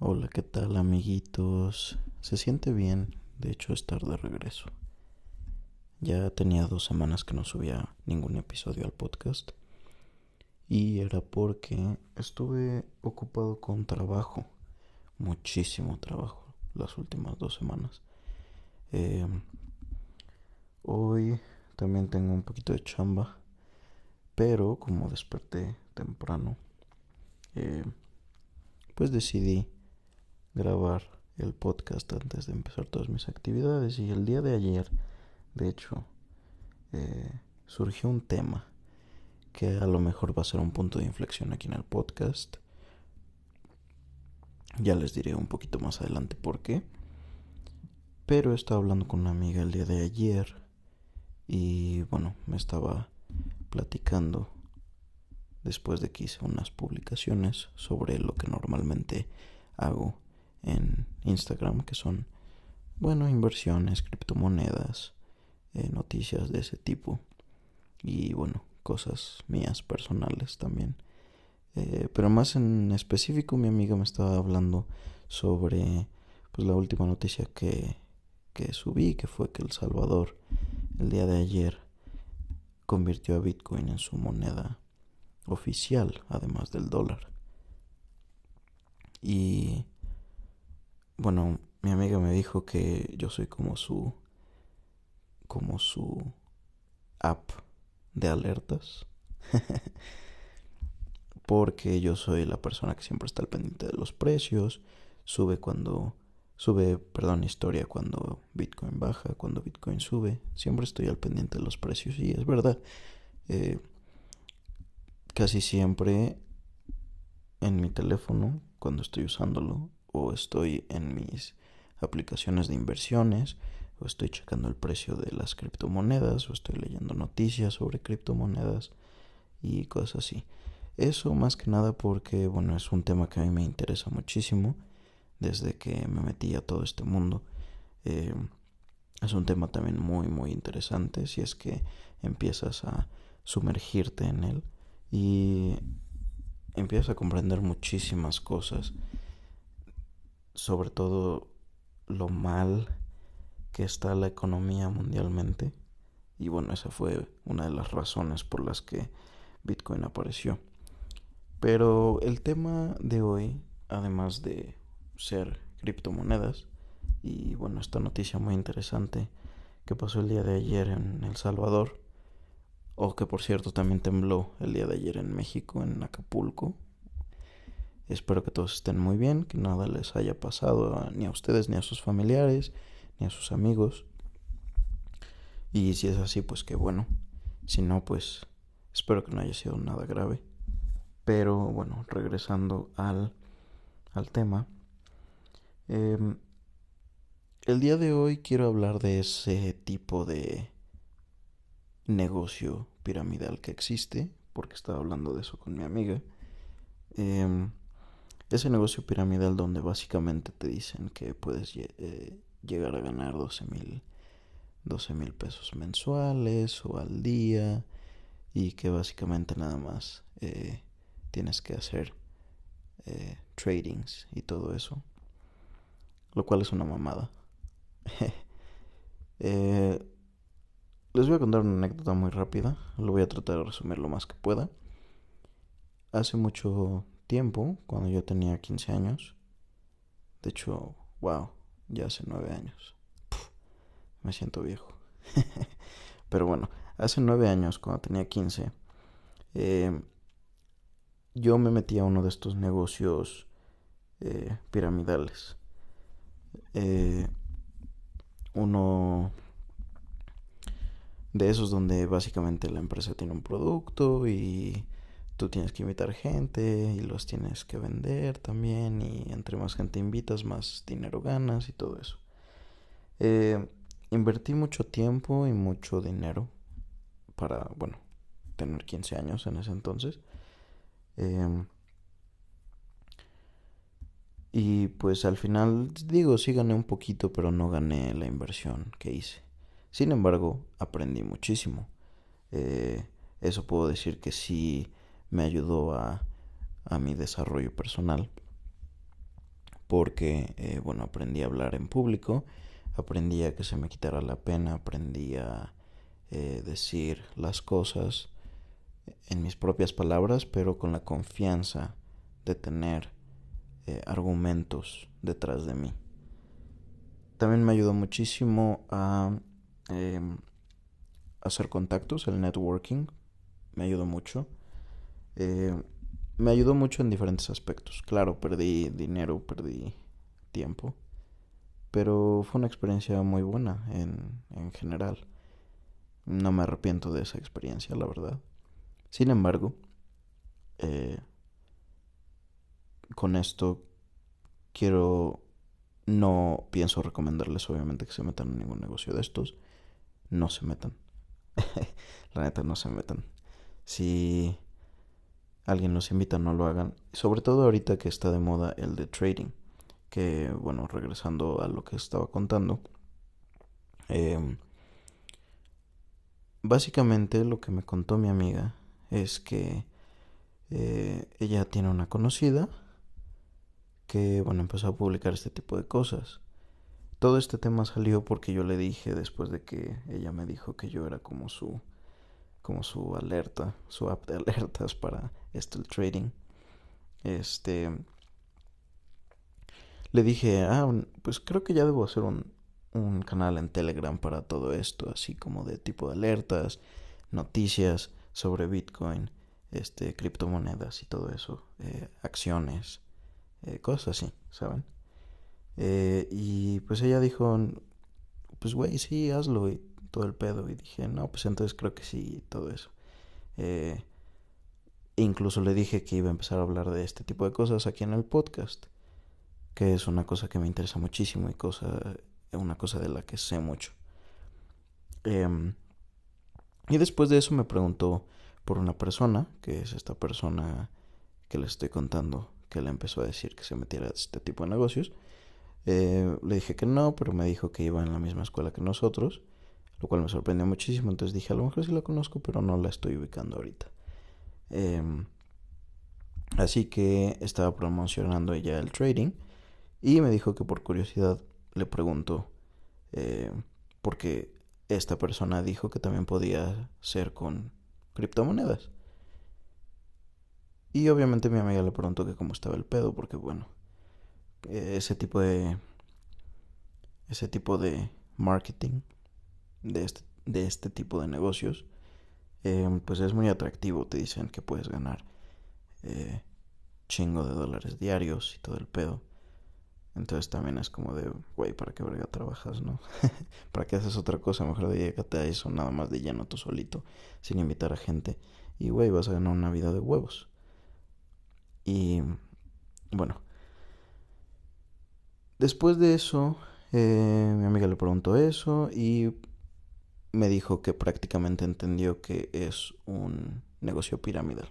Hola, ¿qué tal amiguitos? Se siente bien, de hecho, estar de regreso. Ya tenía dos semanas que no subía ningún episodio al podcast. Y era porque estuve ocupado con trabajo. Muchísimo trabajo las últimas dos semanas. Em, hoy también tengo un poquito de chamba. Pero como desperté temprano, eh, pues decidí grabar el podcast antes de empezar todas mis actividades y el día de ayer, de hecho, eh, surgió un tema que a lo mejor va a ser un punto de inflexión aquí en el podcast. Ya les diré un poquito más adelante por qué. Pero estaba hablando con una amiga el día de ayer y bueno, me estaba platicando después de que hice unas publicaciones sobre lo que normalmente hago en Instagram, que son, bueno, inversiones, criptomonedas, eh, noticias de ese tipo y, bueno, cosas mías personales también. Eh, pero más en específico, mi amiga me estaba hablando sobre pues, la última noticia que, que subí, que fue que El Salvador, el día de ayer, convirtió a Bitcoin en su moneda oficial, además del dólar. Y bueno, mi amiga me dijo que yo soy como su como su app de alertas. Porque yo soy la persona que siempre está al pendiente de los precios, sube cuando sube, perdón, historia cuando Bitcoin baja, cuando Bitcoin sube, siempre estoy al pendiente de los precios y es verdad. Eh, casi siempre en mi teléfono, cuando estoy usándolo, o estoy en mis aplicaciones de inversiones, o estoy checando el precio de las criptomonedas, o estoy leyendo noticias sobre criptomonedas y cosas así. Eso más que nada porque, bueno, es un tema que a mí me interesa muchísimo desde que me metí a todo este mundo. Eh, es un tema también muy, muy interesante si es que empiezas a sumergirte en él y empiezas a comprender muchísimas cosas sobre todo lo mal que está la economía mundialmente. Y bueno, esa fue una de las razones por las que Bitcoin apareció. Pero el tema de hoy, además de ser criptomonedas, y bueno, esta noticia muy interesante que pasó el día de ayer en El Salvador, o que por cierto también tembló el día de ayer en México, en Acapulco, Espero que todos estén muy bien, que nada les haya pasado ni a ustedes, ni a sus familiares, ni a sus amigos. Y si es así, pues qué bueno. Si no, pues espero que no haya sido nada grave. Pero bueno, regresando al, al tema. Em, el día de hoy quiero hablar de ese tipo de negocio piramidal que existe, porque estaba hablando de eso con mi amiga. Eh, ese negocio piramidal donde básicamente te dicen que puedes eh, llegar a ganar 12 mil 12 mil pesos mensuales o al día y que básicamente nada más eh, tienes que hacer eh, tradings y todo eso lo cual es una mamada. Les voy a contar una anécdota muy rápida lo voy a tratar de resumir lo más que pueda. Hace mucho tiempo, cuando yo tenía 15 años. De hecho, wow, ya hace 9 años. me siento viejo. Pero bueno, hace 9 años, cuando tenía 15, eh, yo me metí a uno de estos negocios eh, piramidales. Eh, uno de esos donde básicamente la empresa tiene un producto y tú tienes que invitar gente y los tienes que vender también y entre más gente invitas más dinero ganas y todo eso. Eh, invertí mucho tiempo y mucho dinero para, bueno, tener 15 años en ese entonces. Em, y pues al final, digo, sí gané un poquito, pero no gané la inversión que hice. Sin embargo, aprendí muchísimo. Eh, eso puedo decir que sí me ayudó a, a mi desarrollo personal. porque, eh, bueno, aprendí a hablar en público, aprendí a que se me quitara la pena, aprendí a eh, decir las cosas en mis propias palabras, pero con la confianza de tener eh, argumentos detrás de mí. También me ayudó muchísimo a em, hacer contactos, el networking, me ayudó mucho. Eh, me ayudó mucho en diferentes aspectos. Claro, perdí dinero, perdí tiempo, pero fue una experiencia muy buena en, en general. No me arrepiento de esa experiencia, la verdad. Sin embargo, eh, con esto quiero, no pienso recomendarles obviamente que se metan en ningún negocio de estos. No se metan. La neta, no se metan. Si alguien los invita, no lo hagan. Sobre todo ahorita que está de moda el de trading. Que, bueno, regresando a lo que estaba contando. Eh, básicamente lo que me contó mi amiga es que eh, ella tiene una conocida que, bueno, empezó a publicar este tipo de cosas. Todo este tema salió porque yo le dije después de que ella me dijo que yo era como su como su alerta, su app de alertas para esto el trading. Este le dije, "Ah, pues creo que ya debo hacer un un canal en Telegram para todo esto, así como de tipo de alertas, noticias sobre Bitcoin, este, criptomonedas y todo eso, eh, acciones, eh, cosas así, ¿saben? Eh, y pues ella dijo, pues güey, sí, hazlo todo el pedo. Y dije, no, pues entonces creo que sí, todo eso. incluso le dije que iba a empezar a hablar de este tipo de cosas aquí en el podcast, que es una cosa que me interesa muchísimo y cosa una cosa de la que sé mucho. Em, y después de eso me preguntó por una persona, que es esta persona que le estoy contando, que le empezó a decir que se metiera a este tipo de negocios. Eh, le dije que no, pero me dijo que iba en la misma escuela que nosotros, lo cual me sorprendió muchísimo. Entonces dije, a lo mejor sí la conozco, pero no la estoy ubicando ahorita. Em, así que estaba promocionando ella el trading y me dijo que por curiosidad le pregunto, eh, porque esta persona dijo que también podía ser con criptomonedas. Y obviamente mi amiga le preguntó que cómo estaba el pedo, porque bueno, ese tipo de ese tipo de marketing de este, de este tipo de negocios eh, pues es muy atractivo te dicen que puedes ganar eh, chingo de dólares diarios y todo el pedo entonces también es como de, güey, ¿para qué verga trabajas, no? ¿Para qué haces otra cosa? Mejor dedícate a eso nada más de lleno tú solito, sin invitar a gente. Y, güey, vas a ganar una vida de huevos. Y, bueno. Después de eso, eh, mi amiga le preguntó eso y me dijo que prácticamente entendió que es un negocio piramidal.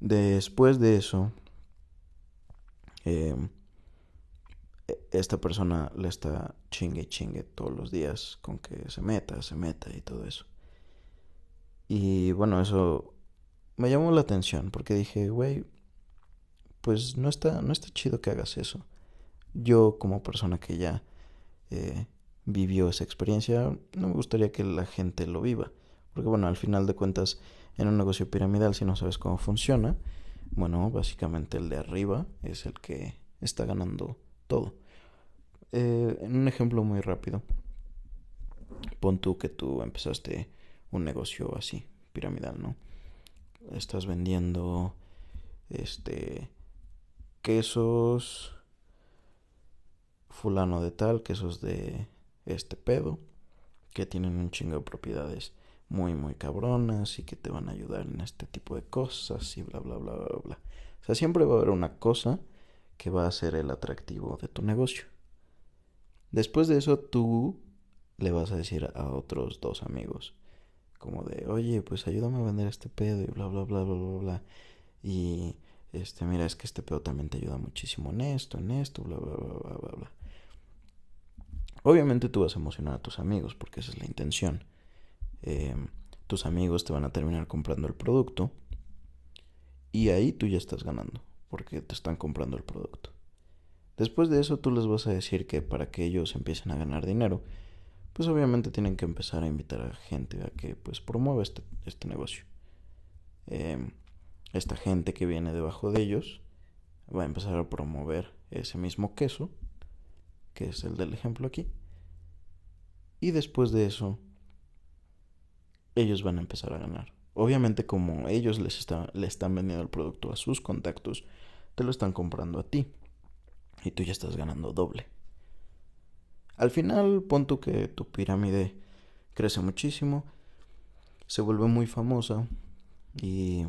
Después de eso, eh, esta persona le está chingue y chingue todos los días con que se meta, se meta y todo eso. Y bueno, eso me llamó la atención porque dije, güey, pues no está, no está chido que hagas eso. Yo como persona que ya eh, vivió esa experiencia, no me gustaría que la gente lo viva. Porque bueno, al final de cuentas, en un negocio piramidal, si no sabes cómo funciona, bueno, básicamente el de arriba es el que está ganando todo. Eh, un ejemplo muy rápido, pon tú que tú empezaste un negocio así, piramidal, ¿no? Estás vendiendo este quesos fulano de tal, quesos de este pedo, que tienen un chingo de propiedades muy, muy cabronas y que te van a ayudar en este tipo de cosas y bla, bla, bla, bla, bla. O sea, siempre va a haber una cosa que va a ser el atractivo de tu negocio. Después de eso, tú le vas a decir a otros dos amigos, como de, oye, pues ayúdame a vender este pedo y bla, bla, bla, bla, bla, bla. Y, este, mira, es que este pedo también te ayuda muchísimo en esto, en esto, bla, bla, bla, bla, bla, bla. Obviamente tú vas a emocionar a tus amigos porque esa es la intención. Eh, tus amigos te van a terminar comprando el producto y ahí tú ya estás ganando. porque te están comprando el producto. Después de eso tú les vas a decir que para que ellos empiecen a ganar dinero, pues obviamente tienen que empezar a invitar a gente a que pues promueva este, este negocio. Em, esta gente que viene debajo de ellos va a empezar a promover ese mismo queso, que es el del ejemplo aquí. Y después de eso, ellos van a empezar a ganar. Obviamente como ellos les le están vendiendo el producto a sus contactos, te lo están comprando a ti. Y tú ya estás ganando doble. Al final, pon tú que tu pirámide crece muchísimo, se vuelve muy famosa y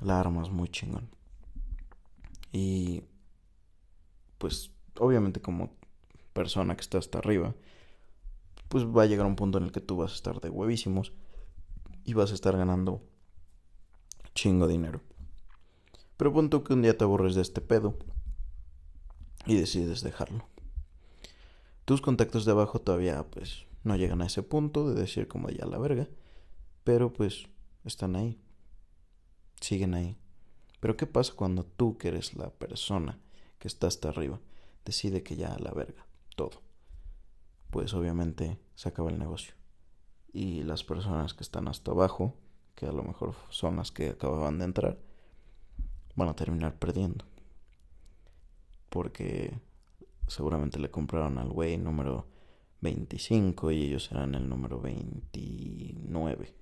la armas muy chingón. Y pues obviamente como persona que está hasta arriba, pues va a llegar un punto en el que tú vas a estar de huevísimos y vas a estar ganando chingo dinero. Pero punto que un día te aburres de este pedo y decides dejarlo. Tus contactos de abajo todavía pues no llegan a ese punto de decir como ya la verga, pero pues están ahí. Siguen ahí. Pero ¿qué pasa cuando tú, que eres la persona que está hasta arriba, decide que ya la verga, todo? Pues obviamente se acaba el negocio y las personas que están hasta abajo, que a lo mejor son las que acababan de entrar, van a terminar perdiendo. Porque seguramente le compraron al güey número 25 y ellos eran el número 29.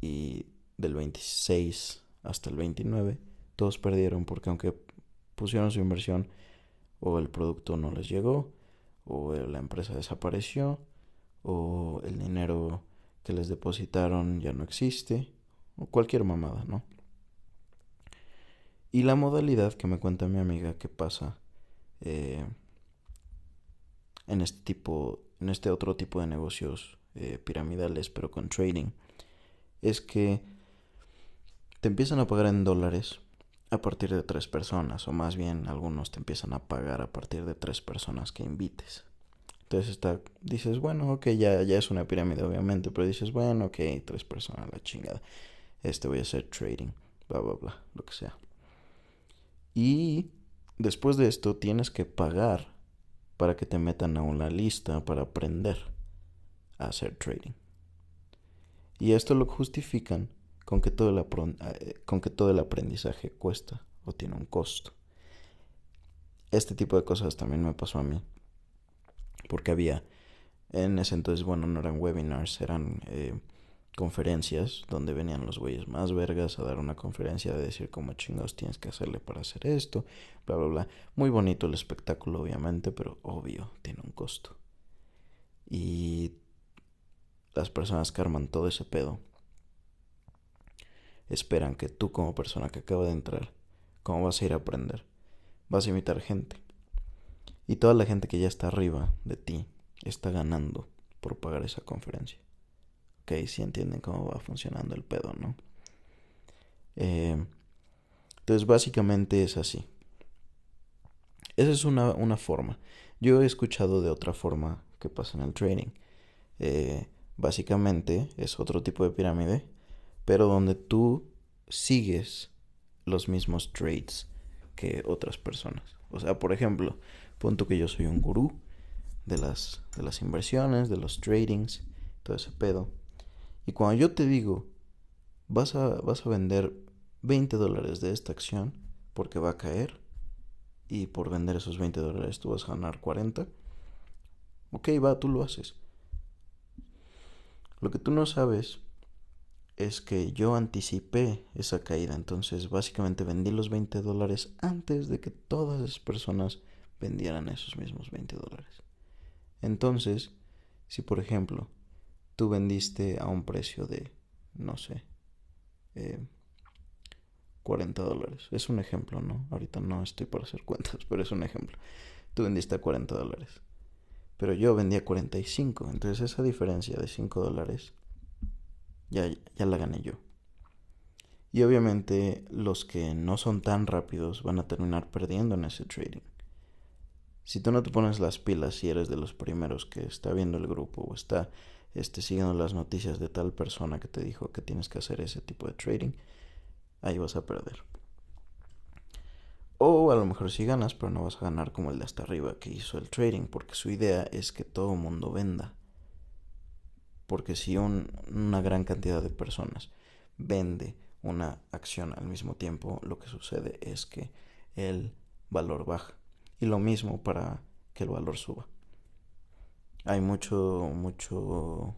Y del 26 hasta el 29 todos perdieron porque aunque pusieron su inversión o el producto no les llegó o la empresa desapareció o el dinero que les depositaron ya no existe, o cualquier mamada, ¿no? Y la modalidad que me cuenta mi amiga que pasa eh, en este tipo, en este otro tipo de negocios eh, piramidales, pero con trading, es que te empiezan a pagar en dólares a partir de tres personas, o más bien algunos te empiezan a pagar a partir de tres personas que invites. Entonces está, dices, bueno, ok, ya, ya es una pirámide obviamente, pero dices, bueno, ok, tres personas, la chingada. Este voy a hacer trading, bla, bla, bla, lo que sea. Y después de esto tienes que pagar para que te metan a una lista para aprender a hacer trading. Y esto lo justifican con que todo el, eh, con que todo el aprendizaje cuesta o tiene un costo. Este tipo de cosas también me pasó a mí porque había en ese entonces, bueno, no eran webinars, eran eh, conferencias donde venían los güeyes más vergas a dar una conferencia de decir cómo chingados tienes que hacerle para hacer esto, bla, bla, bla. Muy bonito el espectáculo, obviamente, pero obvio, tiene un costo. Y las personas que arman todo ese pedo esperan que tú como persona que acaba de entrar, ¿cómo vas a ir a aprender? Vas a imitar gente. Y toda la gente que ya está arriba de ti está ganando por pagar esa conferencia. Ok, si entienden cómo va funcionando el pedo, ¿no? Eh, entonces básicamente es así. Esa es una, una, forma. Yo he escuchado de otra forma que pasa en el trading. Eh, básicamente es otro tipo de pirámide, pero donde tú sigues los mismos trades que otras personas. O sea, por ejemplo, Punto que yo soy un gurú de las, de las inversiones, de los tradings, todo ese pedo. Y cuando yo te digo, vas a, vas a vender 20 dólares de esta acción porque va a caer y por vender esos 20 dólares tú vas a ganar 40, ok, va, tú lo haces. Lo que tú no sabes es que yo anticipé esa caída, entonces básicamente vendí los 20 dólares antes de que todas las personas vendieran esos mismos 20 dólares. Entonces, si por ejemplo tú vendiste a un precio de, no sé, 40 eh, dólares, es un ejemplo, ¿no? Ahorita no estoy para hacer cuentas, pero es un ejemplo. Tú vendiste a 40 dólares, pero yo vendí a 45, entonces esa diferencia de 5 dólares ya, ya la gané yo. Y obviamente los que no son tan rápidos van a terminar perdiendo en ese trading. Si tú no te pones las pilas y eres de los primeros que está viendo el grupo o está este, siguiendo las noticias de tal persona que te dijo que tienes que hacer ese tipo de trading, ahí vas a perder. O a lo mejor sí ganas, pero no vas a ganar como el de hasta arriba que hizo el trading, porque su idea es que todo mundo venda. Porque si una gran cantidad de personas vende una acción al mismo tiempo, lo que sucede es que el valor baja. Y lo mismo para que el valor suba. Hay mucho, mucho,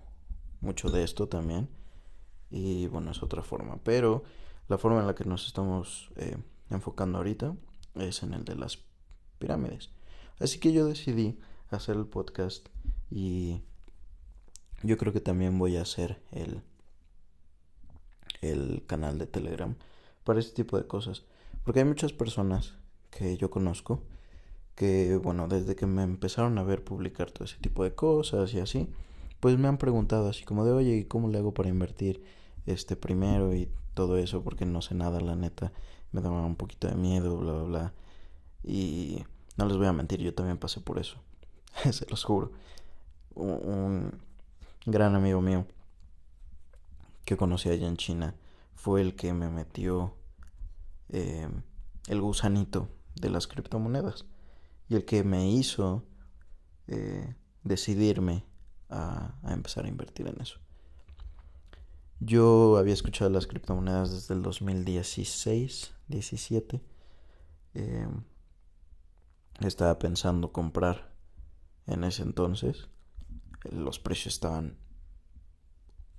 mucho de esto también. Y bueno, es otra forma. Pero la forma en la que nos estamos eh, enfocando ahorita es en el de las pirámides. Así que yo decidí hacer el podcast y yo creo que también voy a hacer el, el canal de Telegram para este tipo de cosas. Porque hay muchas personas que yo conozco que, bueno, desde que me empezaron a ver publicar todo ese tipo de cosas y así, pues me han preguntado así como de, oye, ¿y cómo le hago para invertir este primero y todo eso? Porque no sé nada, la neta, me daba un poquito de miedo, bla, bla, bla. Y no les voy a mentir, yo también pasé por eso, se los juro. Un, gran amigo mío que conocí allá en China fue el que me metió eh, el gusanito de las criptomonedas y el que me hizo eh, decidirme a, empezar a invertir en eso. Yo había escuchado las criptomonedas desde el 2016, 17. Em, estaba pensando comprar en ese entonces. Los precios estaban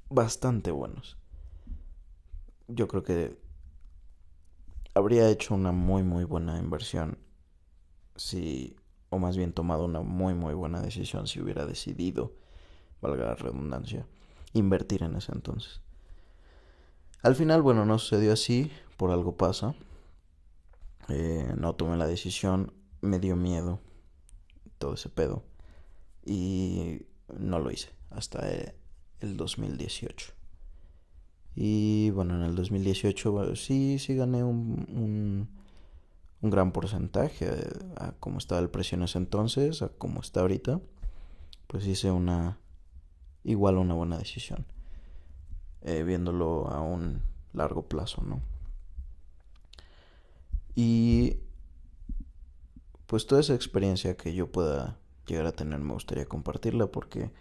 bastante buenos. Yo creo que habría hecho una muy muy buena inversión si, o más bien tomado una muy muy buena decisión si hubiera decidido, valga la redundancia, invertir en ese entonces. Al final, bueno, no sucedió así, por algo pasa. Eh, no tomé la decisión, me dio miedo todo ese pedo y no lo hice hasta el 2018. Y bueno, en el 2018 sí, sí gané un, un, gran porcentaje a cómo estaba el precio en ese entonces, a cómo está ahorita. Pues hice una, igual una buena decisión, eh, viéndolo a un largo plazo, ¿no? Y pues toda esa experiencia que yo pueda llegar a tener me gustaría compartirla porque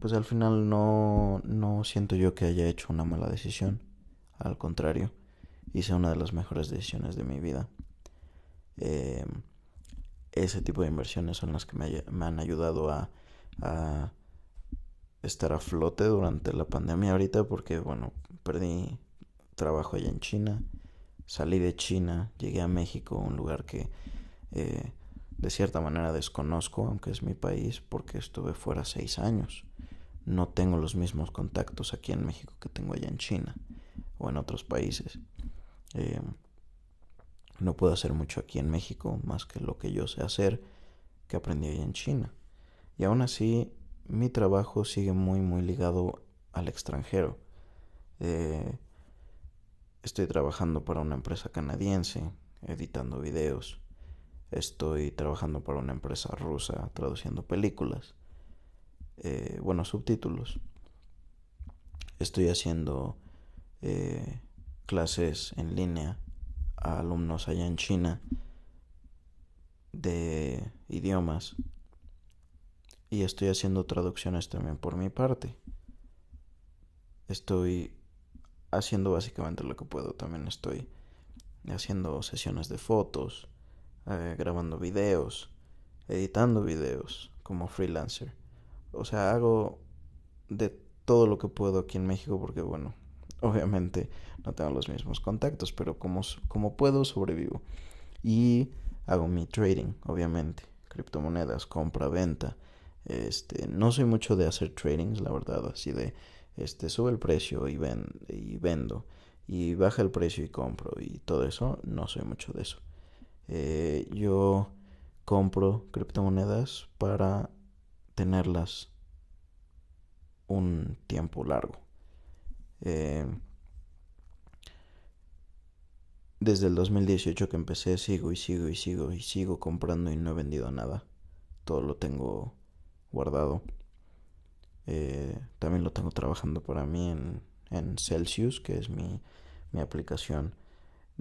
pues al final no, no siento yo que haya hecho una mala decisión. Al contrario, hice una de las mejores decisiones de mi vida. Eh, ese tipo de inversiones son las que me, me han ayudado a, a, estar a flote durante la pandemia ahorita porque, bueno, perdí trabajo allá en China, salí de China, llegué a México, un lugar que eh, de cierta manera desconozco, aunque es mi país, porque estuve fuera seis años no tengo los mismos contactos aquí en México que tengo allá en China o en otros países. Eh, no puedo hacer mucho aquí en México más que lo que yo sé hacer que aprendí allá en China. Y aún así, mi trabajo sigue muy, muy ligado al extranjero. Eh, estoy trabajando para una empresa canadiense, editando videos. Estoy trabajando para una empresa rusa, traduciendo películas. Eh, bueno, subtítulos. Estoy haciendo eh, clases en línea a alumnos allá en China de idiomas y estoy haciendo traducciones también por mi parte. Estoy haciendo básicamente lo que puedo. También estoy haciendo sesiones de fotos, eh, grabando videos, editando videos como freelancer o sea, hago de todo lo que puedo aquí en México porque, bueno, obviamente no tengo los mismos contactos, pero como, como puedo sobrevivo. Y hago mi trading, obviamente, criptomonedas, compra, venta. Este, no soy mucho de hacer tradings, la verdad, así de, este, sube el precio y, ven, y vendo, y baja el precio y compro, y todo eso, no soy mucho de eso. Eh, yo compro criptomonedas para tenerlas un tiempo largo. Eh, desde el 2018 que empecé sigo y sigo y sigo y sigo comprando y no he vendido nada. Todo lo tengo guardado. Eh, también lo tengo trabajando para mí en, en Celsius, que es mi, mi aplicación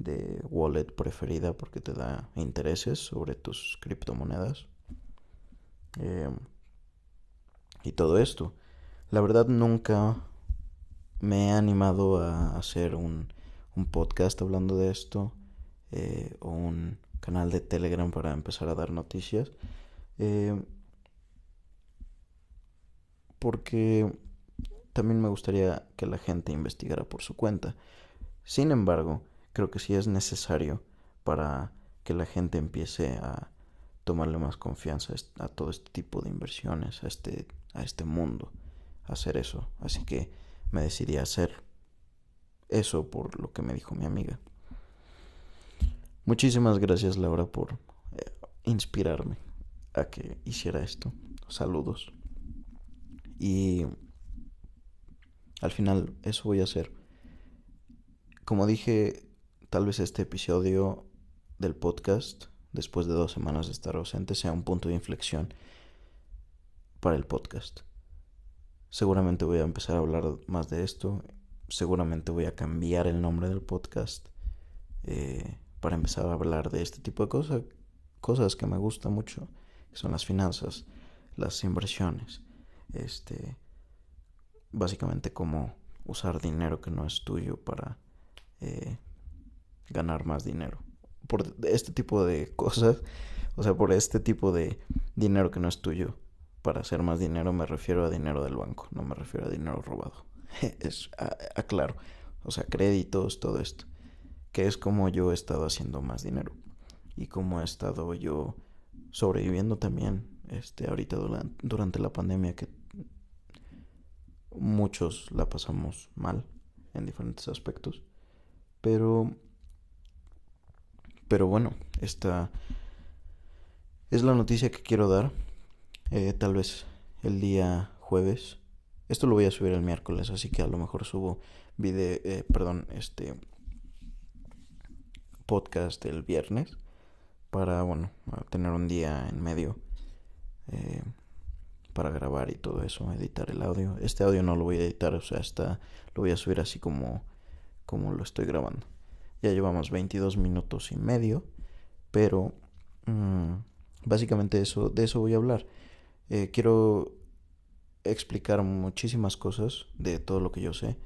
de wallet preferida porque te da intereses sobre tus criptomonedas. Em, y todo esto. La verdad nunca me he animado a hacer un, un podcast hablando de esto eh, o un canal de Telegram para empezar a dar noticias. Eh, porque también me gustaría que la gente investigara por su cuenta. Sin embargo, creo que sí es necesario para que la gente empiece a tomarle más confianza a todo este tipo de inversiones, a este, a este mundo, hacer eso. Así que me decidí a hacer eso por lo que me dijo mi amiga. Muchísimas gracias Laura por eh, inspirarme a que hiciera esto. Saludos. Y al final eso voy a hacer. Como dije, tal vez este episodio del podcast, después de dos semanas de estar ausente, sea un punto de inflexión para el podcast. Seguramente voy a empezar a hablar más de esto. Seguramente voy a cambiar el nombre del podcast eh, para empezar a hablar de este tipo de cosas, cosas que me gustan mucho, que son las finanzas, las inversiones, este, básicamente como usar dinero que no es tuyo para eh, ganar más dinero. Por este tipo de cosas, o sea, por este tipo de dinero que no es tuyo para hacer más dinero me refiero a dinero del banco, no me refiero a dinero robado. es aclaro, o sea, créditos, todo esto, que es como yo he estado haciendo más dinero y como he estado yo sobreviviendo también este ahorita durante la pandemia que muchos la pasamos mal en diferentes aspectos. Pero pero bueno, esta es la noticia que quiero dar. Eh, tal vez el día jueves. Esto lo voy a subir el miércoles, así que a lo mejor subo video, eh, perdón, este podcast el viernes para, bueno, tener un día en medio eh, para grabar y todo eso, editar el audio. Este audio no lo voy a editar, o sea, está, lo voy a subir así como, como lo estoy grabando. Ya llevamos 22 minutos y medio, pero mm, básicamente eso, de eso voy a hablar. Eh, quiero explicar muchísimas cosas de todo lo que yo sé.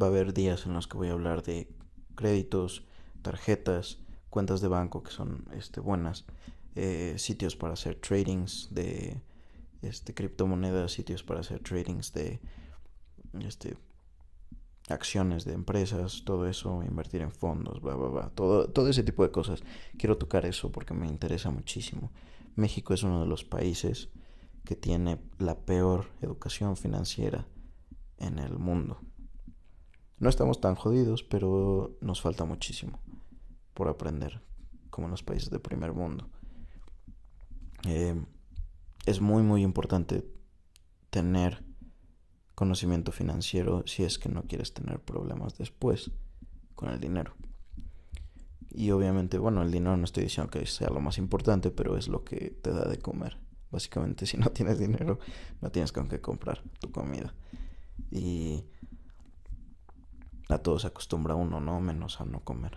Va a haber días en los que voy a hablar de créditos, tarjetas, cuentas de banco que son este, buenas, eh, sitios para hacer tradings de este, criptomonedas, sitios para hacer tradings de este, acciones de empresas, todo eso, invertir en fondos, bla, bla, bla, todo, todo ese tipo de cosas. Quiero tocar eso porque me interesa muchísimo. México es uno de los países que tiene la peor educación financiera en el mundo. No estamos tan jodidos, pero nos falta muchísimo por aprender, como en los países de primer mundo. Eh, es muy, muy importante tener conocimiento financiero si es que no quieres tener problemas después con el dinero. Y obviamente, bueno, el dinero no estoy diciendo que sea lo más importante, pero es lo que te da de comer. Básicamente, si no tienes dinero, no tienes con qué comprar tu comida. Y a todo se acostumbra uno, ¿no? Menos a no comer.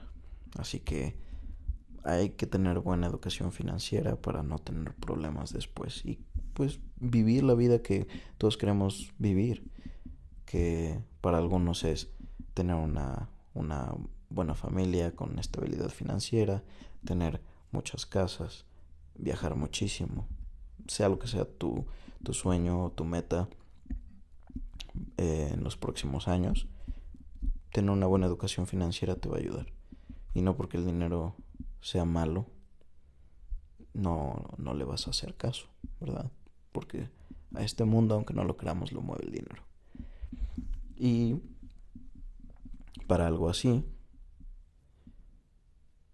Así que hay que tener buena educación financiera para no tener problemas después y pues vivir la vida que todos queremos vivir, que para algunos es tener una, una buena familia con estabilidad financiera, tener muchas casas, viajar muchísimo, sea lo que sea tu, tu sueño o tu meta eh, en los próximos años, tener una buena educación financiera te va a ayudar. Y no porque el dinero sea malo, no, no le vas a hacer caso, ¿verdad? Porque a este mundo, aunque no lo creamos, lo mueve el dinero. Y para algo así,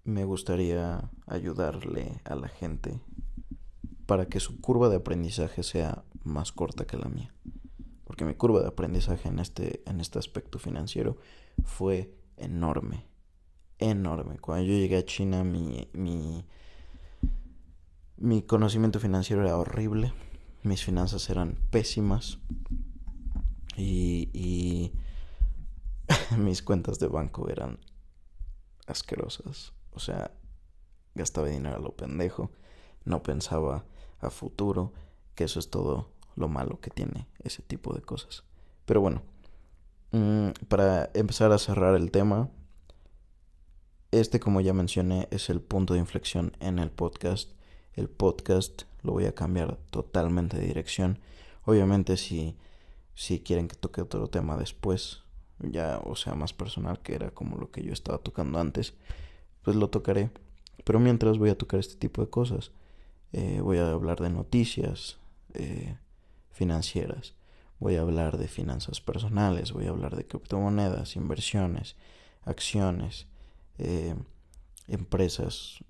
me gustaría ayudarle a la gente para que su curva de aprendizaje sea más corta que la mía. Porque mi curva de aprendizaje en este, en este aspecto financiero fue enorme enorme. Cuando yo llegué a China, mi, mi, mi conocimiento financiero era horrible. Mis finanzas eran pésimas. Y, mis cuentas de banco eran asquerosas. O sea, gastaba dinero a lo pendejo, no pensaba a futuro, que eso es todo lo malo que tiene ese tipo de cosas. Pero bueno, mm, para empezar a cerrar el tema, este como ya mencioné es el punto de inflexión en el podcast. El podcast lo voy a cambiar totalmente de dirección. Obviamente si, si quieren que toque otro tema después, ya o sea más personal que era como lo que yo estaba tocando antes, pues lo tocaré. Pero mientras voy a tocar este tipo de cosas. Eh, voy a hablar de noticias eh, financieras. Voy a hablar de finanzas personales. Voy a hablar de criptomonedas, inversiones, acciones, eh, empresas,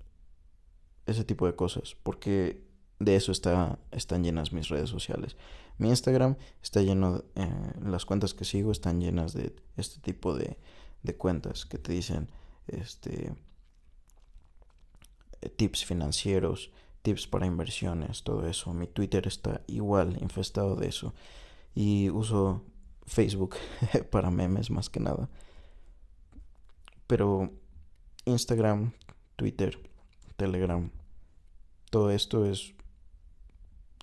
ese tipo de cosas. Porque de eso está, están llenas mis redes sociales. Mi Instagram está lleno, eh, las cuentas que sigo están llenas de este tipo de, de cuentas que te dicen este eh, tips financieros, tips para inversiones, todo eso. Mi Twitter está igual infestado de eso. Y uso Facebook para memes más que nada. Pero Instagram, Twitter, Telegram, todo esto es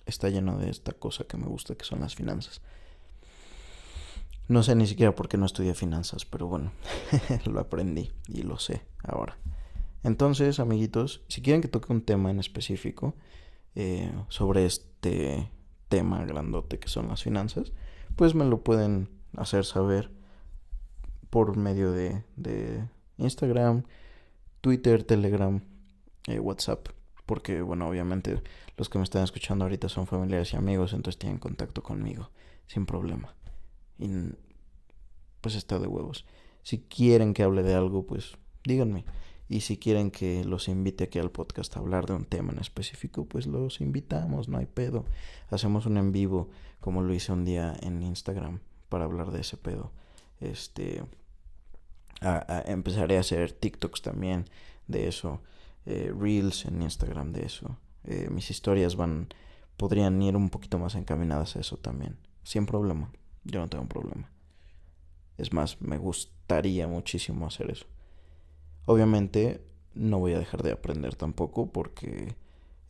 está lleno de esta cosa que me gusta, que son las finanzas. No sé ni siquiera por qué no estudié finanzas, pero bueno, lo aprendí y lo sé ahora. Entonces, amiguitos, si quieren que toque un tema en específico eh, sobre este tema grandote que son las finanzas, pues me lo pueden hacer saber por medio de, de Instagram, Twitter, Telegram, eh, WhatsApp porque, bueno, obviamente los que me están escuchando ahorita son familiares y amigos, entonces tienen contacto conmigo, sin problema. Y pues está de huevos. Si quieren que hable de algo, pues díganme. Y si quieren que los invite aquí al podcast a hablar de un tema en específico, pues los invitamos, no hay pedo. Hacemos un en vivo, como lo hice un día en Instagram, para hablar de ese pedo. Este. empezaré a hacer TikToks también de eso. Eh, reels en Instagram de eso. Eh, mis historias van, podrían ir un poquito más encaminadas a eso también. Sin problema. Yo no tengo un problema. Es más, me gustaría muchísimo hacer eso. Obviamente no voy a dejar de aprender tampoco porque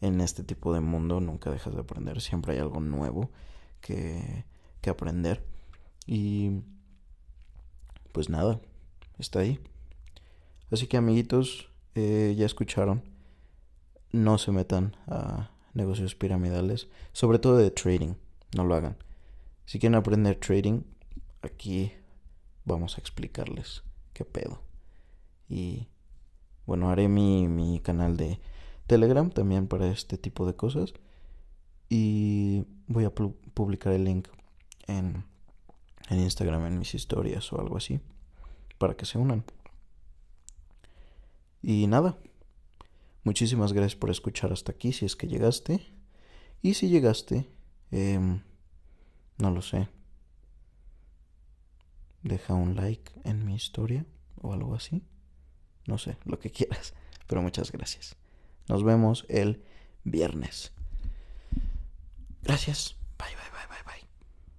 en este tipo de mundo nunca dejas de aprender. Siempre hay algo nuevo que, que aprender. Y pues nada, está ahí. Así que amiguitos, eh, ya escucharon, no se metan a negocios piramidales, sobre todo de trading, no lo hagan. Si quieren aprender trading, aquí vamos a explicarles qué pedo. Y bueno, haré mi, mi canal de Telegram también para este tipo de cosas. Y voy a publicar el link en, en Instagram, en mis historias o algo así, para que se unan. Y nada, muchísimas gracias por escuchar hasta aquí si es que llegaste. Y si llegaste, eh, no lo sé. Deja un like en mi historia o algo así. No sé, lo que quieras. Pero muchas gracias. Nos vemos el viernes. Gracias. Bye, bye, bye.